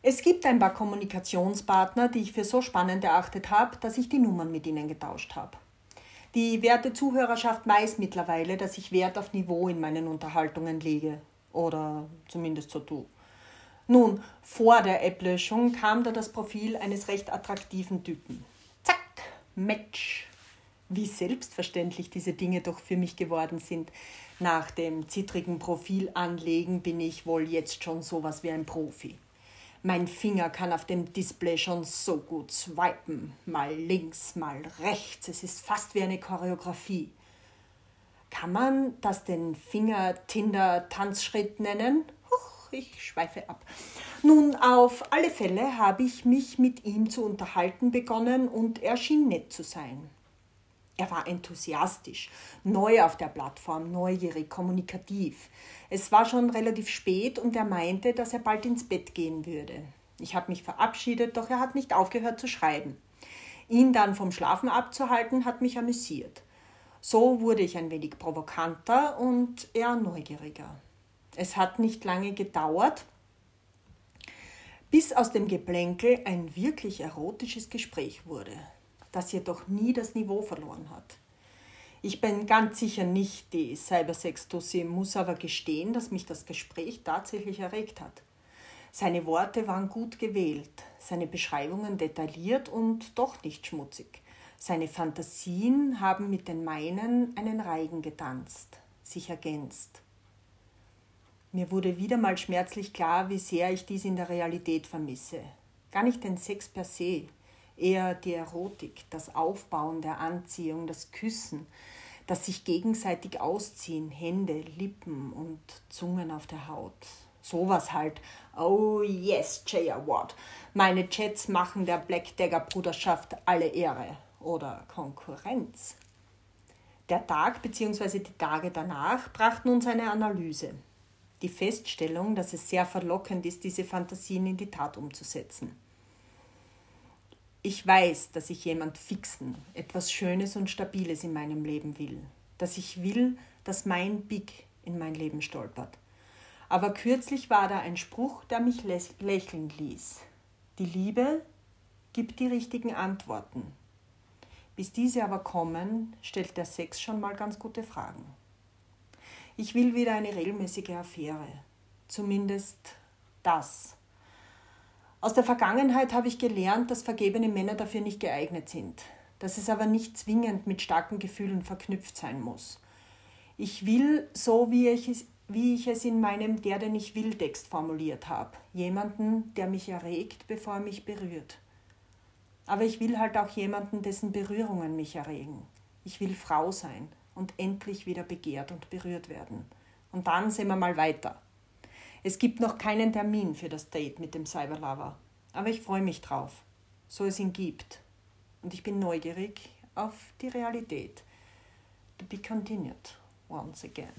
Es gibt ein paar Kommunikationspartner, die ich für so spannend erachtet habe, dass ich die Nummern mit ihnen getauscht habe. Die werte Zuhörerschaft weiß mittlerweile, dass ich Wert auf Niveau in meinen Unterhaltungen lege. Oder zumindest so tue. Nun, vor der App-Löschung kam da das Profil eines recht attraktiven Typen. Zack, Match. Wie selbstverständlich diese Dinge doch für mich geworden sind. Nach dem zittrigen Profilanlegen bin ich wohl jetzt schon sowas wie ein Profi. Mein Finger kann auf dem Display schon so gut swipen. Mal links, mal rechts. Es ist fast wie eine Choreografie. Kann man das den Finger-Tinder-Tanzschritt nennen? ich schweife ab. Nun, auf alle Fälle habe ich mich mit ihm zu unterhalten begonnen und er schien nett zu sein. Er war enthusiastisch, neu auf der Plattform, neugierig, kommunikativ. Es war schon relativ spät und er meinte, dass er bald ins Bett gehen würde. Ich habe mich verabschiedet, doch er hat nicht aufgehört zu schreiben. Ihn dann vom Schlafen abzuhalten, hat mich amüsiert. So wurde ich ein wenig provokanter und er neugieriger. Es hat nicht lange gedauert, bis aus dem Geplänkel ein wirklich erotisches Gespräch wurde, das jedoch nie das Niveau verloren hat. Ich bin ganz sicher nicht die Cybersex-Tussi, muss aber gestehen, dass mich das Gespräch tatsächlich erregt hat. Seine Worte waren gut gewählt, seine Beschreibungen detailliert und doch nicht schmutzig. Seine Fantasien haben mit den meinen einen Reigen getanzt, sich ergänzt. Mir wurde wieder mal schmerzlich klar, wie sehr ich dies in der Realität vermisse. Gar nicht den Sex per se, eher die Erotik, das Aufbauen der Anziehung, das Küssen, das sich gegenseitig ausziehen, Hände, Lippen und Zungen auf der Haut. Sowas halt. Oh yes, Jay Award. Meine Chats machen der Black Dagger Bruderschaft alle Ehre oder Konkurrenz. Der Tag bzw. die Tage danach brachten uns eine Analyse die Feststellung, dass es sehr verlockend ist, diese Fantasien in die Tat umzusetzen. Ich weiß, dass ich jemand Fixen, etwas Schönes und Stabiles in meinem Leben will, dass ich will, dass mein Big in mein Leben stolpert. Aber kürzlich war da ein Spruch, der mich lächeln ließ. Die Liebe gibt die richtigen Antworten. Bis diese aber kommen, stellt der Sex schon mal ganz gute Fragen. Ich will wieder eine regelmäßige Affäre. Zumindest das. Aus der Vergangenheit habe ich gelernt, dass vergebene Männer dafür nicht geeignet sind, dass es aber nicht zwingend mit starken Gefühlen verknüpft sein muss. Ich will so, wie ich es, wie ich es in meinem Der, den ich will Text formuliert habe. Jemanden, der mich erregt, bevor er mich berührt. Aber ich will halt auch jemanden, dessen Berührungen mich erregen. Ich will Frau sein und endlich wieder begehrt und berührt werden. Und dann sehen wir mal weiter. Es gibt noch keinen Termin für das Date mit dem Cyberlover, aber ich freue mich drauf, so es ihn gibt. Und ich bin neugierig auf die Realität. To be continued once again.